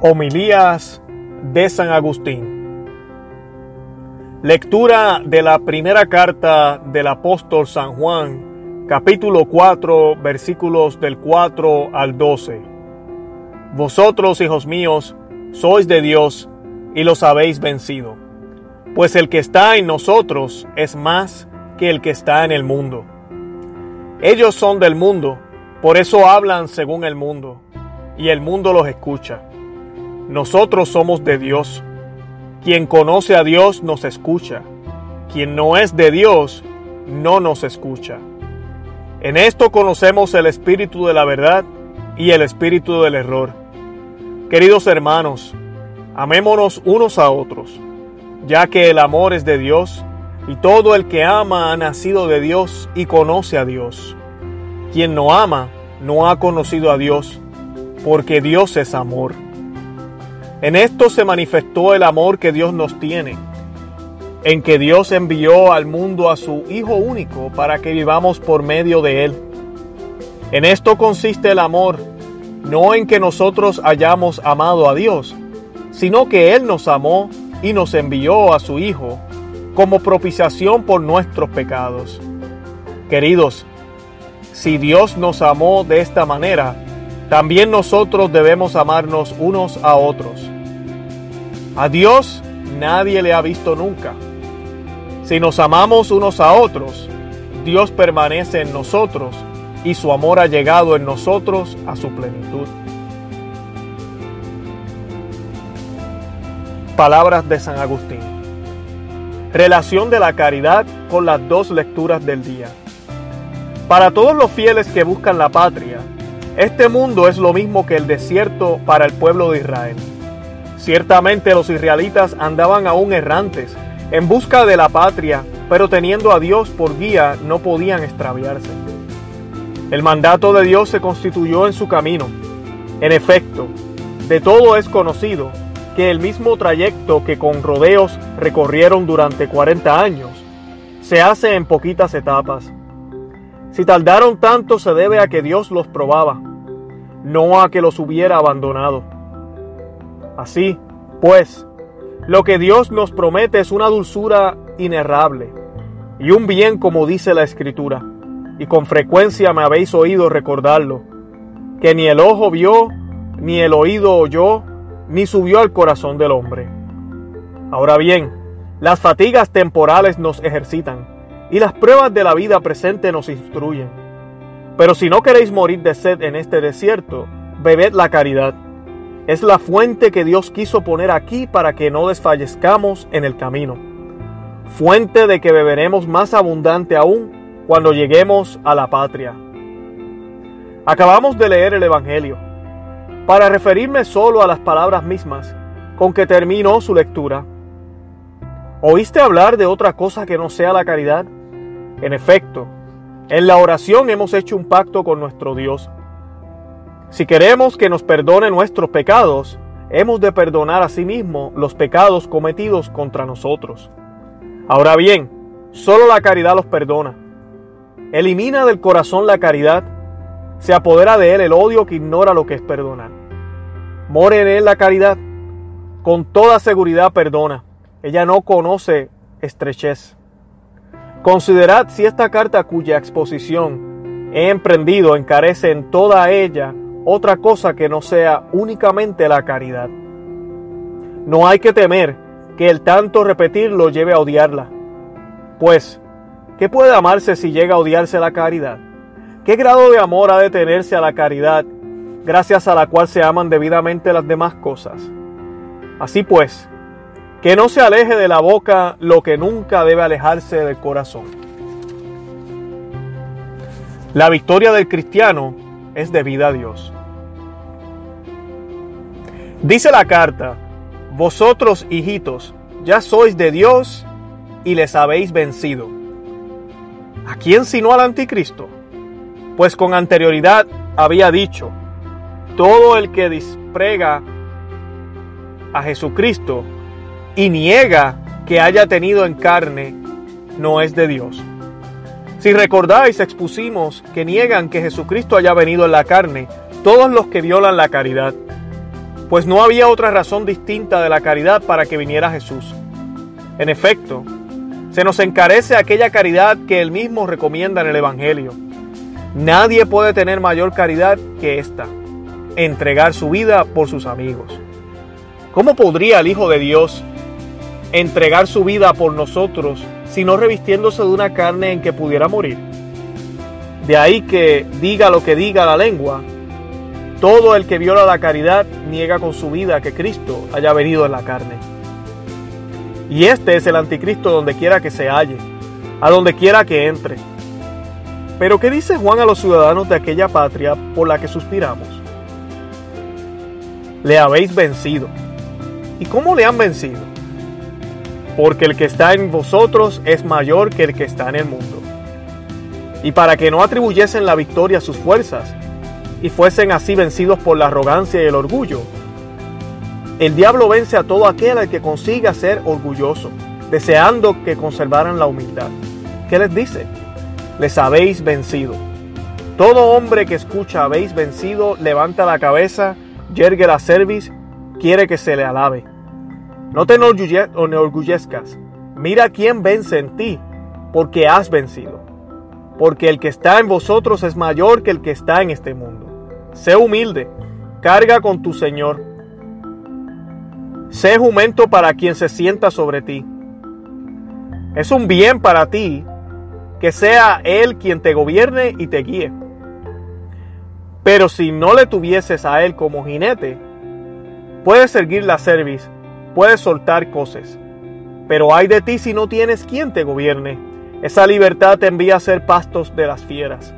Homilías de San Agustín. Lectura de la primera carta del apóstol San Juan, capítulo 4, versículos del 4 al 12. Vosotros, hijos míos, sois de Dios y los habéis vencido, pues el que está en nosotros es más que el que está en el mundo. Ellos son del mundo, por eso hablan según el mundo, y el mundo los escucha nosotros somos de Dios. Quien conoce a Dios nos escucha. Quien no es de Dios no nos escucha. En esto conocemos el espíritu de la verdad y el espíritu del error. Queridos hermanos, amémonos unos a otros, ya que el amor es de Dios y todo el que ama ha nacido de Dios y conoce a Dios. Quien no ama no ha conocido a Dios, porque Dios es amor. En esto se manifestó el amor que Dios nos tiene, en que Dios envió al mundo a su Hijo único para que vivamos por medio de Él. En esto consiste el amor, no en que nosotros hayamos amado a Dios, sino que Él nos amó y nos envió a su Hijo como propiciación por nuestros pecados. Queridos, si Dios nos amó de esta manera, también nosotros debemos amarnos unos a otros. A Dios nadie le ha visto nunca. Si nos amamos unos a otros, Dios permanece en nosotros y su amor ha llegado en nosotros a su plenitud. Palabras de San Agustín. Relación de la caridad con las dos lecturas del día. Para todos los fieles que buscan la patria, este mundo es lo mismo que el desierto para el pueblo de Israel. Ciertamente los israelitas andaban aún errantes, en busca de la patria, pero teniendo a Dios por guía no podían extraviarse. El mandato de Dios se constituyó en su camino. En efecto, de todo es conocido que el mismo trayecto que con rodeos recorrieron durante 40 años, se hace en poquitas etapas. Si tardaron tanto se debe a que Dios los probaba, no a que los hubiera abandonado. Así, pues, lo que Dios nos promete es una dulzura inerrable y un bien como dice la Escritura, y con frecuencia me habéis oído recordarlo, que ni el ojo vio, ni el oído oyó, ni subió al corazón del hombre. Ahora bien, las fatigas temporales nos ejercitan, y las pruebas de la vida presente nos instruyen. Pero si no queréis morir de sed en este desierto, bebed la caridad es la fuente que Dios quiso poner aquí para que no desfallezcamos en el camino. Fuente de que beberemos más abundante aún cuando lleguemos a la patria. Acabamos de leer el Evangelio. Para referirme solo a las palabras mismas con que terminó su lectura. ¿Oíste hablar de otra cosa que no sea la caridad? En efecto, en la oración hemos hecho un pacto con nuestro Dios si queremos que nos perdone nuestros pecados, hemos de perdonar a sí mismo los pecados cometidos contra nosotros. Ahora bien, solo la caridad los perdona. Elimina del corazón la caridad, se apodera de él el odio que ignora lo que es perdonar. More en él la caridad, con toda seguridad perdona. Ella no conoce estrechez. Considerad si esta carta cuya exposición he emprendido encarece en toda ella otra cosa que no sea únicamente la caridad. No hay que temer que el tanto repetirlo lleve a odiarla. Pues, ¿qué puede amarse si llega a odiarse la caridad? ¿Qué grado de amor ha de tenerse a la caridad, gracias a la cual se aman debidamente las demás cosas? Así pues, que no se aleje de la boca lo que nunca debe alejarse del corazón. La victoria del cristiano es debida a Dios. Dice la carta, vosotros hijitos, ya sois de Dios y les habéis vencido. ¿A quién sino al anticristo? Pues con anterioridad había dicho, todo el que disprega a Jesucristo y niega que haya tenido en carne, no es de Dios. Si recordáis, expusimos que niegan que Jesucristo haya venido en la carne todos los que violan la caridad. Pues no había otra razón distinta de la caridad para que viniera Jesús. En efecto, se nos encarece aquella caridad que él mismo recomienda en el Evangelio. Nadie puede tener mayor caridad que esta, entregar su vida por sus amigos. ¿Cómo podría el Hijo de Dios entregar su vida por nosotros si no revistiéndose de una carne en que pudiera morir? De ahí que diga lo que diga la lengua, todo el que viola la caridad niega con su vida que Cristo haya venido en la carne. Y este es el anticristo donde quiera que se halle, a donde quiera que entre. Pero ¿qué dice Juan a los ciudadanos de aquella patria por la que suspiramos? Le habéis vencido ¿Y cómo le han vencido? Porque el que está en vosotros es mayor que el que está en el mundo. Y para que no atribuyesen la victoria a sus fuerzas, y fuesen así vencidos por la arrogancia y el orgullo, el diablo vence a todo aquel al que consiga ser orgulloso, deseando que conservaran la humildad. ¿Qué les dice? Les habéis vencido. Todo hombre que escucha habéis vencido, levanta la cabeza, yergue la cerviz quiere que se le alabe. No te enorgullezcas. Mira quién vence en ti, porque has vencido. Porque el que está en vosotros es mayor que el que está en este mundo. Sé humilde, carga con tu Señor. Sé jumento para quien se sienta sobre ti. Es un bien para ti que sea Él quien te gobierne y te guíe. Pero si no le tuvieses a Él como jinete, Puedes seguir la cerviz, puedes soltar cosas, pero hay de ti si no tienes quien te gobierne. Esa libertad te envía a ser pastos de las fieras.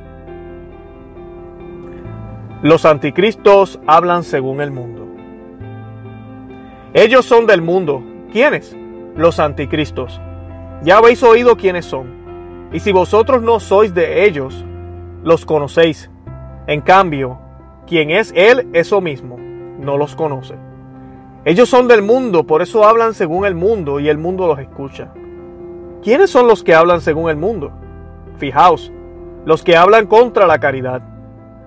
Los anticristos hablan según el mundo. Ellos son del mundo. ¿Quiénes? Los anticristos. Ya habéis oído quiénes son. Y si vosotros no sois de ellos, los conocéis. En cambio, quien es Él, eso mismo, no los conoce. Ellos son del mundo, por eso hablan según el mundo y el mundo los escucha. ¿Quiénes son los que hablan según el mundo? Fijaos, los que hablan contra la caridad.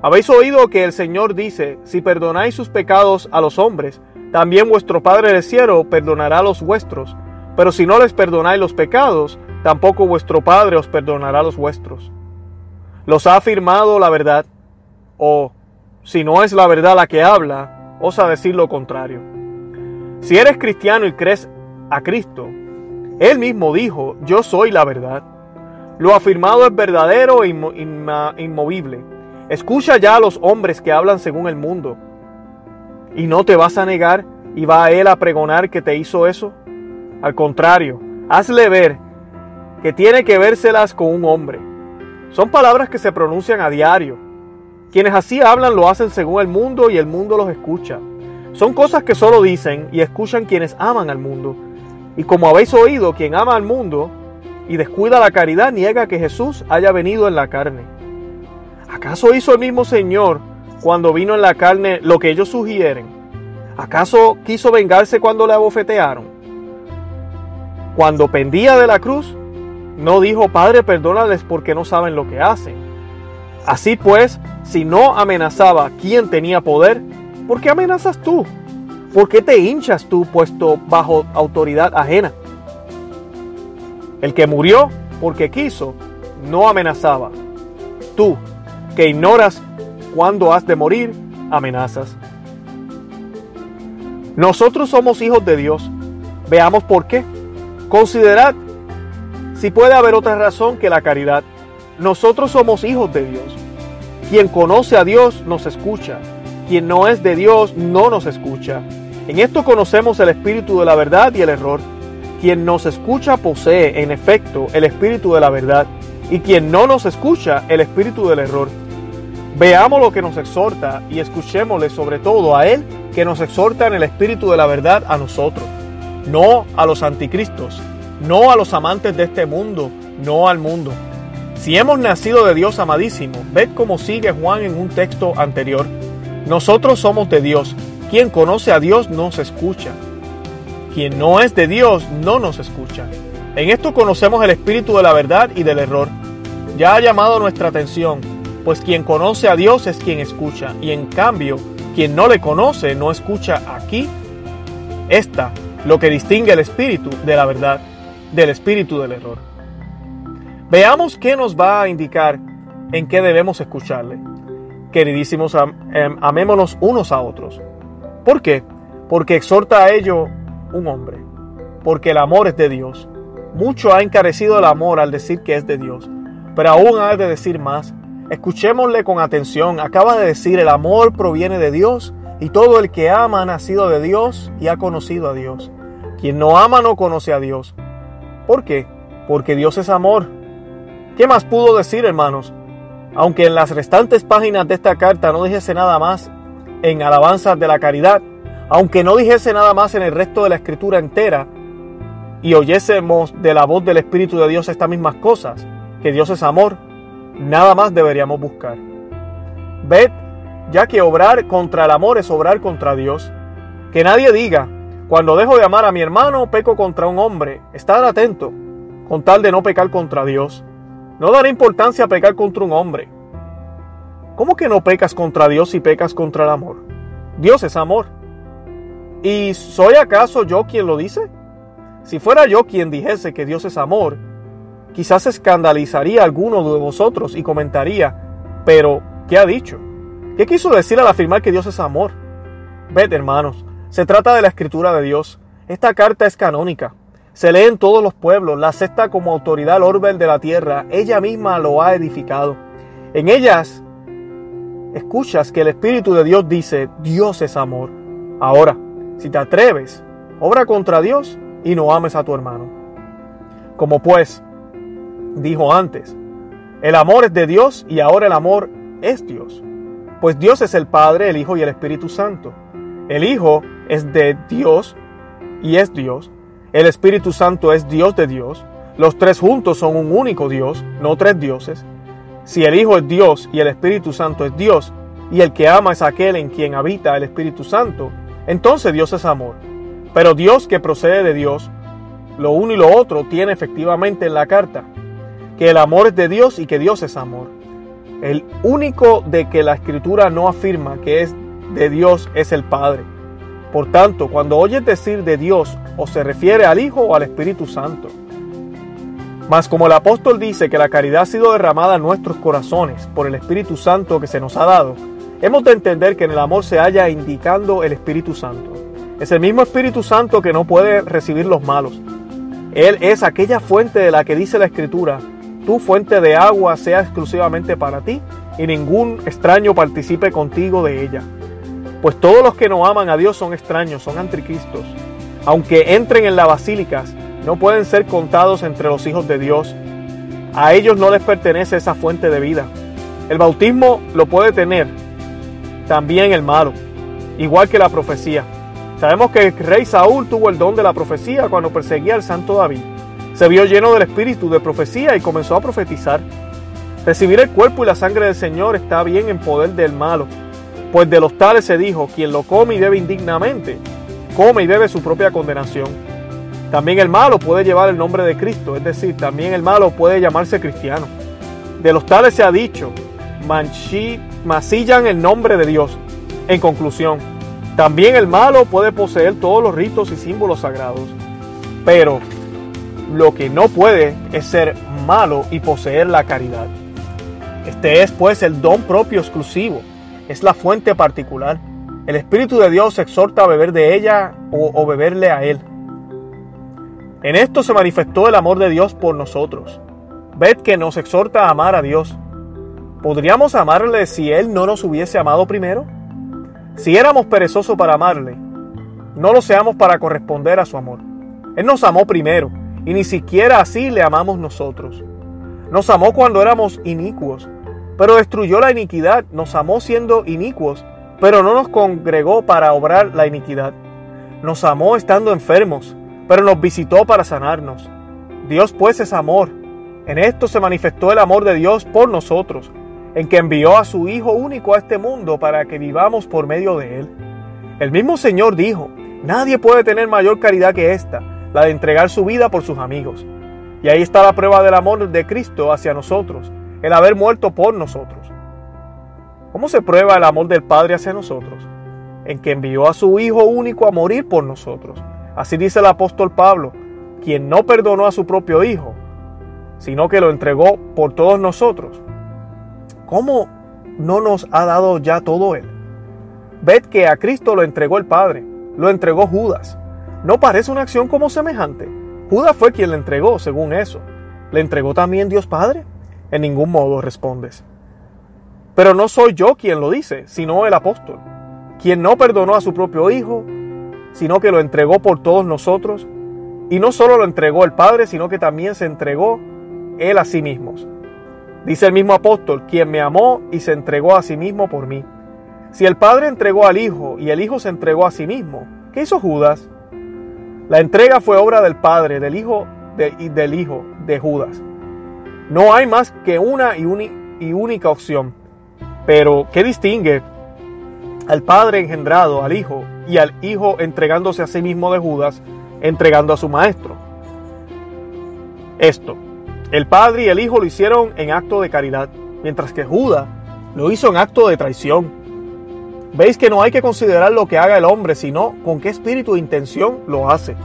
Habéis oído que el Señor dice, si perdonáis sus pecados a los hombres, también vuestro Padre del cielo perdonará los vuestros. Pero si no les perdonáis los pecados, tampoco vuestro Padre os perdonará los vuestros. Los ha afirmado la verdad, o si no es la verdad la que habla, osa decir lo contrario. Si eres cristiano y crees a Cristo, Él mismo dijo, yo soy la verdad. Lo afirmado es verdadero e inmovible. Escucha ya a los hombres que hablan según el mundo. ¿Y no te vas a negar y va a Él a pregonar que te hizo eso? Al contrario, hazle ver que tiene que vérselas con un hombre. Son palabras que se pronuncian a diario. Quienes así hablan lo hacen según el mundo y el mundo los escucha. Son cosas que solo dicen y escuchan quienes aman al mundo. Y como habéis oído, quien ama al mundo y descuida la caridad niega que Jesús haya venido en la carne. ¿Acaso hizo el mismo Señor cuando vino en la carne lo que ellos sugieren? ¿Acaso quiso vengarse cuando le abofetearon? Cuando pendía de la cruz, no dijo, Padre, perdónales porque no saben lo que hacen. Así pues, si no amenazaba quien tenía poder, ¿Por qué amenazas tú? ¿Por qué te hinchas tú puesto bajo autoridad ajena? El que murió porque quiso, no amenazaba. Tú, que ignoras cuándo has de morir, amenazas. Nosotros somos hijos de Dios. Veamos por qué. Considerad si puede haber otra razón que la caridad. Nosotros somos hijos de Dios. Quien conoce a Dios nos escucha quien no es de Dios no nos escucha. En esto conocemos el espíritu de la verdad y el error. Quien nos escucha posee, en efecto, el espíritu de la verdad, y quien no nos escucha, el espíritu del error. Veamos lo que nos exhorta y escuchémosle sobre todo a Él que nos exhorta en el espíritu de la verdad a nosotros, no a los anticristos, no a los amantes de este mundo, no al mundo. Si hemos nacido de Dios amadísimo, ved cómo sigue Juan en un texto anterior. Nosotros somos de Dios. Quien conoce a Dios nos escucha. Quien no es de Dios no nos escucha. En esto conocemos el espíritu de la verdad y del error. Ya ha llamado nuestra atención, pues quien conoce a Dios es quien escucha, y en cambio, Quien no le conoce no escucha aquí. Esta lo que distingue el espíritu de la verdad del espíritu del error. Veamos qué nos va a indicar en qué debemos escucharle. Queridísimos, em, amémonos unos a otros. ¿Por qué? Porque exhorta a ello un hombre. Porque el amor es de Dios. Mucho ha encarecido el amor al decir que es de Dios. Pero aún ha de decir más. Escuchémosle con atención. Acaba de decir, el amor proviene de Dios y todo el que ama ha nacido de Dios y ha conocido a Dios. Quien no ama no conoce a Dios. ¿Por qué? Porque Dios es amor. ¿Qué más pudo decir, hermanos? Aunque en las restantes páginas de esta carta no dijese nada más en alabanzas de la caridad, aunque no dijese nada más en el resto de la escritura entera, y oyésemos de la voz del Espíritu de Dios estas mismas cosas, que Dios es amor, nada más deberíamos buscar. Ved, ya que obrar contra el amor es obrar contra Dios, que nadie diga, cuando dejo de amar a mi hermano, peco contra un hombre. Estar atento, con tal de no pecar contra Dios. No daré importancia a pecar contra un hombre. ¿Cómo que no pecas contra Dios si pecas contra el amor? Dios es amor. ¿Y soy acaso yo quien lo dice? Si fuera yo quien dijese que Dios es amor, quizás escandalizaría alguno de vosotros y comentaría, pero, ¿qué ha dicho? ¿Qué quiso decir al afirmar que Dios es amor? Ved, hermanos, se trata de la escritura de Dios. Esta carta es canónica. Se lee en todos los pueblos. La acepta como autoridad orbe de la tierra. Ella misma lo ha edificado. En ellas escuchas que el Espíritu de Dios dice, Dios es amor. Ahora, si te atreves, obra contra Dios y no ames a tu hermano. Como pues, dijo antes, el amor es de Dios y ahora el amor es Dios. Pues Dios es el Padre, el Hijo y el Espíritu Santo. El Hijo es de Dios y es Dios. El Espíritu Santo es Dios de Dios. Los tres juntos son un único Dios, no tres dioses. Si el Hijo es Dios y el Espíritu Santo es Dios, y el que ama es aquel en quien habita el Espíritu Santo, entonces Dios es amor. Pero Dios que procede de Dios, lo uno y lo otro tiene efectivamente en la carta, que el amor es de Dios y que Dios es amor. El único de que la escritura no afirma que es de Dios es el Padre. Por tanto, cuando oyes decir de Dios, o se refiere al Hijo o al Espíritu Santo. Mas como el apóstol dice que la caridad ha sido derramada en nuestros corazones por el Espíritu Santo que se nos ha dado, hemos de entender que en el amor se halla indicando el Espíritu Santo. Es el mismo Espíritu Santo que no puede recibir los malos. Él es aquella fuente de la que dice la Escritura, tu fuente de agua sea exclusivamente para ti y ningún extraño participe contigo de ella. Pues todos los que no aman a Dios son extraños, son anticristos. Aunque entren en las basílicas, no pueden ser contados entre los hijos de Dios. A ellos no les pertenece esa fuente de vida. El bautismo lo puede tener también el malo, igual que la profecía. Sabemos que el rey Saúl tuvo el don de la profecía cuando perseguía al santo David. Se vio lleno del espíritu de profecía y comenzó a profetizar. Recibir el cuerpo y la sangre del Señor está bien en poder del malo, pues de los tales se dijo, quien lo come y bebe indignamente, come y bebe su propia condenación. También el malo puede llevar el nombre de Cristo, es decir, también el malo puede llamarse cristiano. De los tales se ha dicho, mancillan el nombre de Dios. En conclusión, también el malo puede poseer todos los ritos y símbolos sagrados, pero lo que no puede es ser malo y poseer la caridad. Este es pues el don propio exclusivo es la fuente particular. El Espíritu de Dios exhorta a beber de ella o, beberle a Él. En esto se manifestó el amor de Dios por nosotros. Ved que nos exhorta a amar a Dios. ¿Podríamos amarle si Él no nos hubiese amado primero? Si éramos perezosos para amarle, no lo seamos para corresponder a su amor. Él nos amó primero y ni siquiera así le amamos nosotros. Nos amó cuando éramos inicuos pero destruyó la iniquidad, nos amó siendo inicuos, pero no nos congregó para obrar la iniquidad. Nos amó estando enfermos, pero nos visitó para sanarnos. Dios pues es amor. En esto se manifestó el amor de Dios por nosotros, en que envió a su Hijo único a este mundo para que vivamos por medio de Él. El mismo Señor dijo, nadie puede tener mayor caridad que esta, la de entregar su vida por sus amigos. Y ahí está la prueba del amor de Cristo hacia nosotros el haber muerto por nosotros. ¿Cómo se prueba el amor del Padre hacia nosotros? en que envió a su Hijo único a morir por nosotros. Así dice el apóstol Pablo, quien no perdonó a su propio Hijo, sino que lo entregó por todos nosotros. ¿Cómo no nos ha dado ya todo Él? Ved que a Cristo lo entregó el Padre, lo entregó Judas. ¿No parece una acción como semejante? Judas fue quien le entregó, según eso. ¿Le entregó también Dios Padre? En ningún modo respondes. Pero no soy yo quien lo dice, sino el apóstol, quien no perdonó a su propio Hijo, sino que lo entregó por todos nosotros. Y no solo lo entregó el Padre, sino que también se entregó Él a sí mismo. Dice el mismo apóstol, quien me amó y se entregó a sí mismo por mí. Si el Padre entregó al Hijo y el Hijo se entregó a sí mismo, ¿qué hizo Judas? La entrega fue obra del Padre, del Hijo y del Hijo de Judas. No hay más que una y, y única opción. Pero, ¿qué distingue al Padre engendrado, al Hijo, y al Hijo entregándose a sí mismo de Judas, entregando a su Maestro? Esto, el Padre y el Hijo lo hicieron en acto de caridad, mientras que Judas lo hizo en acto de traición. Veis que no hay que considerar lo que haga el hombre, sino con qué espíritu e intención lo hace.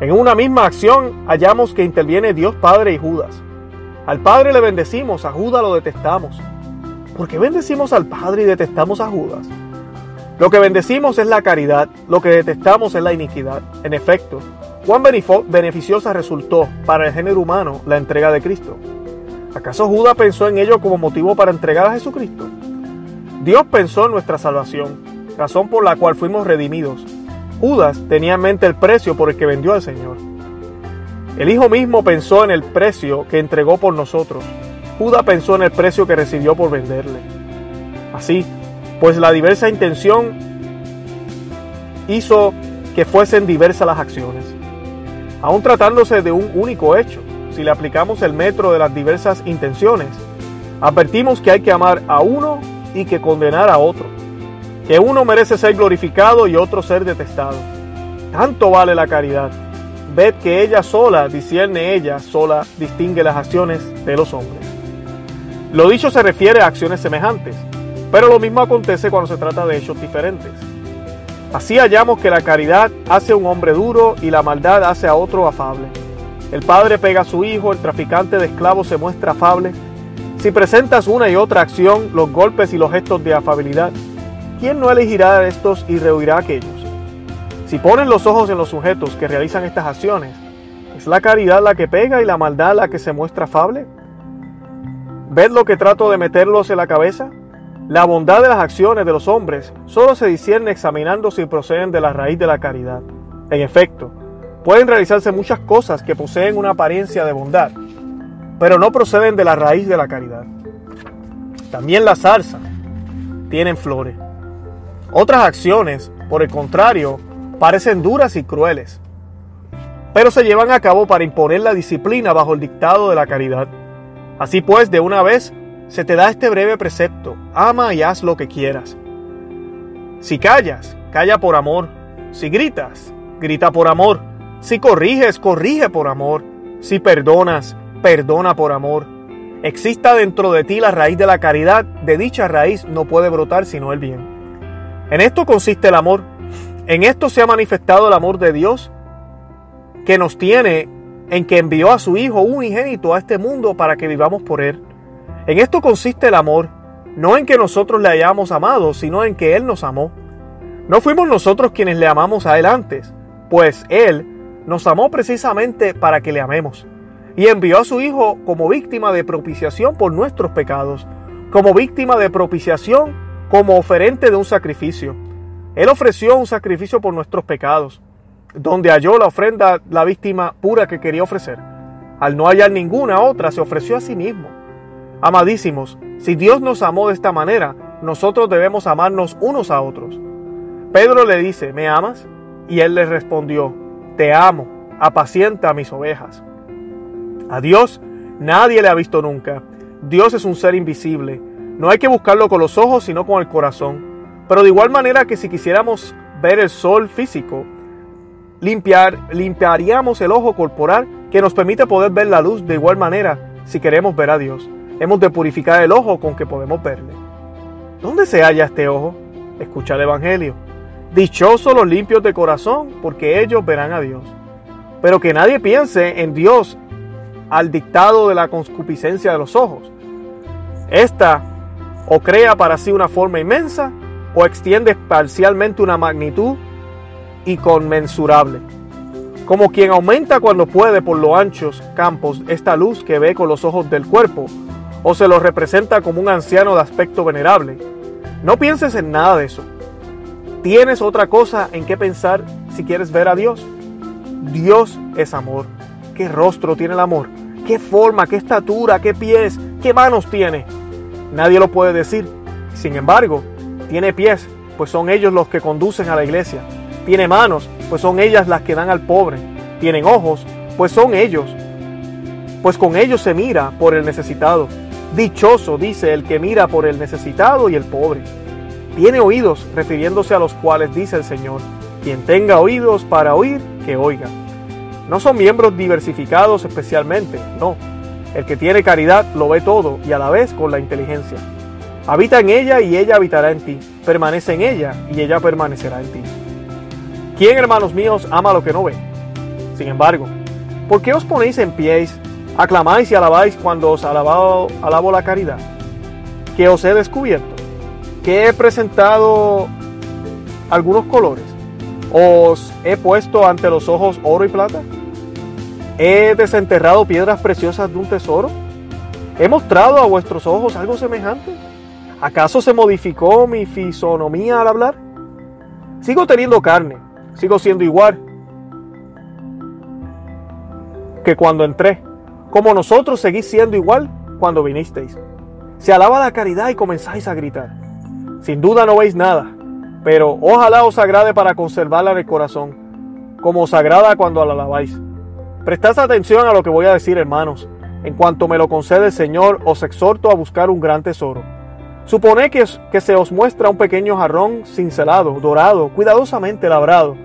En una misma acción hallamos que interviene Dios Padre y Judas. Al Padre le bendecimos, a Judas lo detestamos. ¿Por qué bendecimos al Padre y detestamos a Judas? Lo que bendecimos es la caridad, lo que detestamos es la iniquidad. En efecto, cuán beneficiosa resultó para el género humano la entrega de Cristo. ¿Acaso Judas pensó en ello como motivo para entregar a Jesucristo? Dios pensó en nuestra salvación, razón por la cual fuimos redimidos. Judas tenía en mente el precio por el que vendió al Señor. El Hijo mismo pensó en el precio que entregó por nosotros. Judas pensó en el precio que recibió por venderle. Así, pues la diversa intención hizo que fuesen diversas las acciones. Aun tratándose de un único hecho, si le aplicamos el metro de las diversas intenciones, advertimos que hay que amar a uno y que condenar a otro, que uno merece ser glorificado y otro ser detestado. Tanto vale la caridad. Ved que ella sola, discierne ella sola, distingue las acciones de los hombres. Lo dicho se refiere a acciones semejantes, pero lo mismo acontece cuando se trata de hechos diferentes. Así hallamos que la caridad hace a un hombre duro y la maldad hace a otro afable. El padre pega a su hijo, el traficante de esclavos se muestra afable, si presentas una y otra acción, los golpes y los gestos de afabilidad, ¿quién no elegirá estos y rehuirá aquellos? Si pones los ojos en los sujetos que realizan estas acciones, ¿es la caridad la que pega y la maldad la que se muestra afable? ¿Ves lo que trato de meterlos en la cabeza? La bondad de las acciones de los hombres solo se discierne examinando si proceden de la raíz de la caridad. En efecto, pueden realizarse muchas cosas que poseen una apariencia de bondad, pero no proceden de la raíz de la caridad. También la zarza tienen flores. Otras acciones, por el contrario, parecen duras y crueles, pero se llevan a cabo para imponer la disciplina bajo el dictado de la caridad. Así pues, de una vez se te da este breve precepto, ama y haz lo que quieras. Si callas, calla por amor. Si gritas, grita por amor. Si corriges, corrige por amor. Si perdonas, perdona por amor. Exista dentro de ti la raíz de la caridad, de dicha raíz no puede brotar sino el bien. En esto consiste el amor. En esto se ha manifestado el amor de Dios que nos tiene en que envió a su Hijo unigénito a este mundo para que vivamos por Él. En esto consiste el amor, no en que nosotros le hayamos amado, sino en que Él nos amó. No fuimos nosotros quienes le amamos a Él antes, pues Él nos amó precisamente para que le amemos y envió a su Hijo como víctima de propiciación por nuestros pecados, como víctima de propiciación, como oferente de un sacrificio. Él ofreció un sacrificio por nuestros pecados, donde halló la ofrenda la víctima pura que quería ofrecer. Al no hallar ninguna otra, se ofreció a sí mismo. Amadísimos, si Dios nos amó de esta manera, nosotros debemos amarnos unos a otros. Pedro le dice, ¿me amas? Y él le respondió, te amo, apacienta mis ovejas. A Dios nadie le ha visto nunca. Dios es un ser invisible. No hay que buscarlo con los ojos, sino con el corazón. Pero de igual manera que si quisiéramos ver el sol físico, limpiar, limpiaríamos el ojo corporal que nos permite poder ver la luz de igual manera si queremos ver a Dios. Hemos de purificar el ojo con que podemos verle. ¿Dónde se halla este ojo? Escucha el Evangelio. Dichosos los limpios de corazón, porque ellos verán a Dios. Pero que nadie piense en Dios al dictado de la concupiscencia de los ojos. Esta o crea para sí una forma inmensa o extiende parcialmente una magnitud inconmensurable. Como quien aumenta cuando puede por los anchos campos esta luz que ve con los ojos del cuerpo, o se lo representa como un anciano de aspecto venerable. No pienses en nada de eso. Tienes otra cosa en qué pensar si quieres ver a Dios. Dios es amor. ¿Qué rostro tiene el amor? ¿Qué forma? ¿Qué estatura? ¿Qué pies? ¿Qué manos tiene? Nadie lo puede decir. Sin embargo, tiene pies, pues son ellos los que conducen a la iglesia. Tiene manos, pues son ellas las que dan al pobre. Tienen ojos, pues son ellos. Pues con ellos se mira por el necesitado. Dichoso, dice el que mira por el necesitado y el pobre. Tiene oídos, refiriéndose a los cuales dice el Señor, quien tenga oídos para oír, que oiga. No son miembros diversificados especialmente, no. El que tiene caridad lo ve todo y a la vez con la inteligencia. Habita en ella y ella habitará en ti. Permanece en ella y ella permanecerá en ti. ¿Quién, hermanos míos, ama lo que no ve? Sin embargo, ¿por qué os ponéis en pies, aclamáis y alabáis cuando os alabado, alabo la caridad? Que os he descubierto que he presentado algunos colores. Os he puesto ante los ojos oro y plata. He desenterrado piedras preciosas de un tesoro. He mostrado a vuestros ojos algo semejante. ¿Acaso se modificó mi fisonomía al hablar? Sigo teniendo carne, sigo siendo igual que cuando entré, como nosotros seguís siendo igual cuando vinisteis. Se alaba la caridad y comenzáis a gritar. Sin duda no veis nada, pero ojalá os agrade para conservarla en el corazón, como os agrada cuando la alabáis. Prestad atención a lo que voy a decir, hermanos. En cuanto me lo concede el Señor, os exhorto a buscar un gran tesoro. Suponed que, que se os muestra un pequeño jarrón cincelado, dorado, cuidadosamente labrado,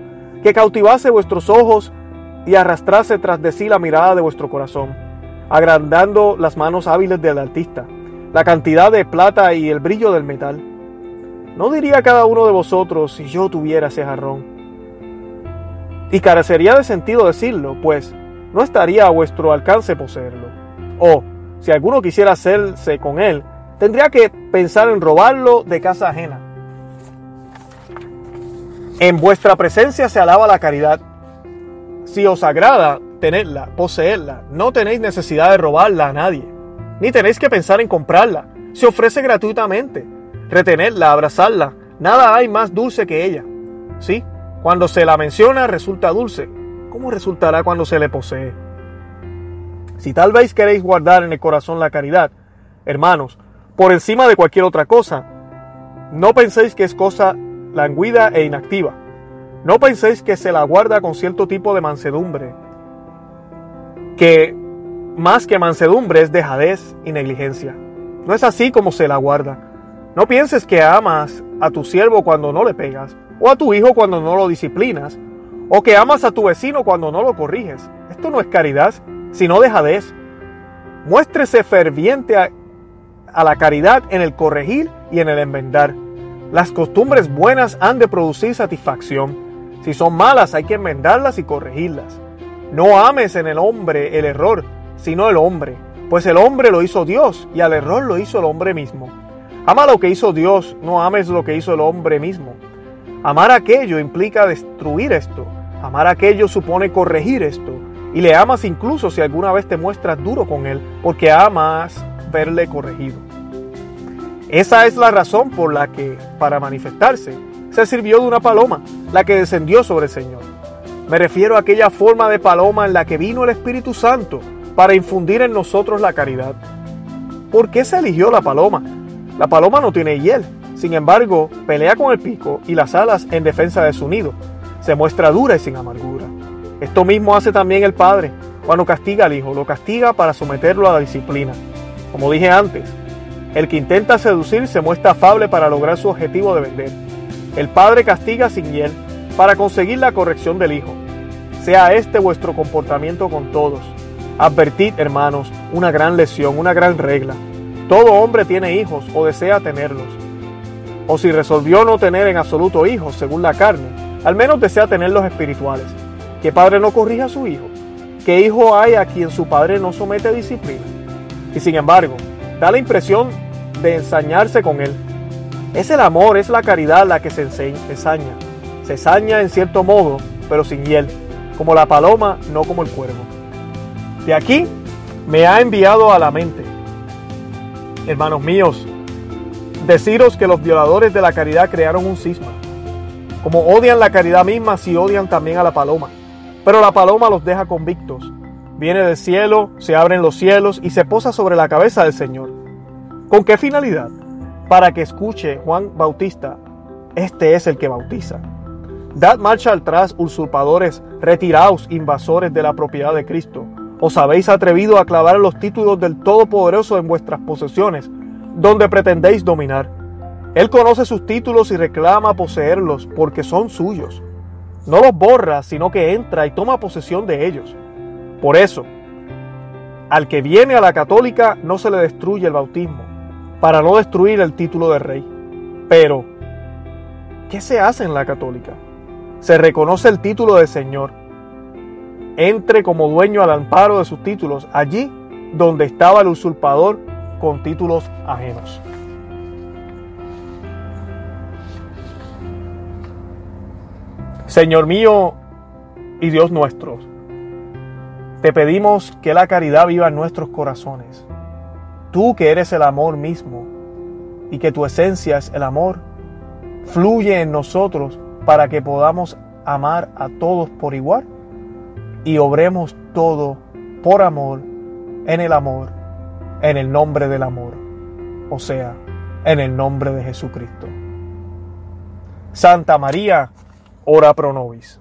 que cautivase vuestros ojos y arrastrase tras de sí la mirada de vuestro corazón, agrandando las manos hábiles del artista, la cantidad de plata y el brillo del metal ¿No diría cada uno de vosotros si yo tuviera ese jarrón? Y carecería de sentido decirlo, pues no estaría a vuestro alcance poseerlo. O, si alguno quisiera hacerse con él, tendría que pensar en robarlo de casa ajena. En vuestra presencia se alaba la caridad. Si os agrada tenerla, poseerla, no tenéis necesidad de robarla a nadie, ni tenéis que pensar en comprarla. Se ofrece gratuitamente retenerla, abrazarla. Nada hay más dulce que ella. Sí, cuando se la menciona resulta dulce. ¿Cómo resultará cuando se le posee? Si tal vez queréis guardar en el corazón la caridad, hermanos, por encima de cualquier otra cosa, no penséis que es cosa languida e inactiva. No penséis que se la guarda con cierto tipo de mansedumbre, que más que mansedumbre es dejadez y negligencia. No es así como se la guarda. No pienses que amas a tu siervo cuando no le pegas, o a tu hijo cuando no lo disciplinas, o que amas a tu vecino cuando no lo corriges. Esto no es caridad, sino dejadez. Muéstrese ferviente a, a la caridad en el corregir y en el enmendar. Las costumbres buenas han de producir satisfacción. Si son malas hay que enmendarlas y corregirlas. No ames en el hombre el error, sino el hombre, pues el hombre lo hizo Dios y al error lo hizo el hombre mismo. Ama lo que hizo Dios, no ames lo que hizo el hombre mismo. Amar aquello implica destruir esto. Amar aquello supone corregir esto. Y le amas incluso si alguna vez te muestras duro con él, porque amas verle corregido. Esa es la razón por la que, para manifestarse, se sirvió de una paloma, la que descendió sobre el Señor. Me refiero a aquella forma de paloma en la que vino el Espíritu Santo para infundir en nosotros la caridad. ¿Por qué se eligió la paloma? La paloma no tiene hiel, sin embargo, pelea con el pico y las alas en defensa de su nido. Se muestra dura y sin amargura. Esto mismo hace también el Padre. Cuando castiga al Hijo, lo castiga para someterlo a la disciplina. Como dije antes, el que intenta seducir se muestra afable para lograr su objetivo de vender. El Padre castiga sin hiel para conseguir la corrección del Hijo. Sea este vuestro comportamiento con todos. Advertid, hermanos, una gran lesión, una gran regla. Todo hombre tiene hijos o desea tenerlos. o si resolvió no tener en absoluto hijos según la carne, al menos desea tener los espirituales. ¿Qué padre no corrija a su hijo? ¿Qué hijo hay a quien su padre no somete a disciplina? Y sin embargo, da la impresión de ensañarse con él. Es el amor, es la caridad la que se ensaña. Se ensaña en cierto modo, pero sin hiel, como la paloma, no como el cuervo. De aquí me ha enviado a la mente, hermanos míos, deciros que los violadores de la caridad crearon un cisma. Como odian la caridad misma, si odian también a la paloma. Pero la paloma los deja convictos. Viene del cielo, se abren los cielos y se posa sobre la cabeza del Señor. ¿Con qué finalidad? Para que escuche Juan Bautista, este es el que bautiza. Dad marcha atrás, usurpadores, retiraos, invasores de la propiedad de Cristo. ¿Os habéis atrevido a clavar los títulos del Todopoderoso en vuestras posesiones, donde pretendéis dominar? Él conoce sus títulos y reclama poseerlos porque son suyos. No los borra, sino que entra y toma posesión de ellos. Por eso, al que viene a la católica no se le destruye el bautismo, para no destruir el título de rey. Pero, ¿qué se hace en la católica? Se reconoce el título de Señor. Entre como dueño al amparo de sus títulos, allí donde estaba el usurpador con títulos ajenos. Señor mío y Dios nuestro, te pedimos que la caridad viva en nuestros corazones. Tú que eres el amor mismo y que tu esencia es el amor, fluye en nosotros para que podamos amar a todos por igual y obremos todo por amor, en el amor, en el nombre del amor, o sea, en el nombre de Jesucristo. Santa María, ora pro nobis.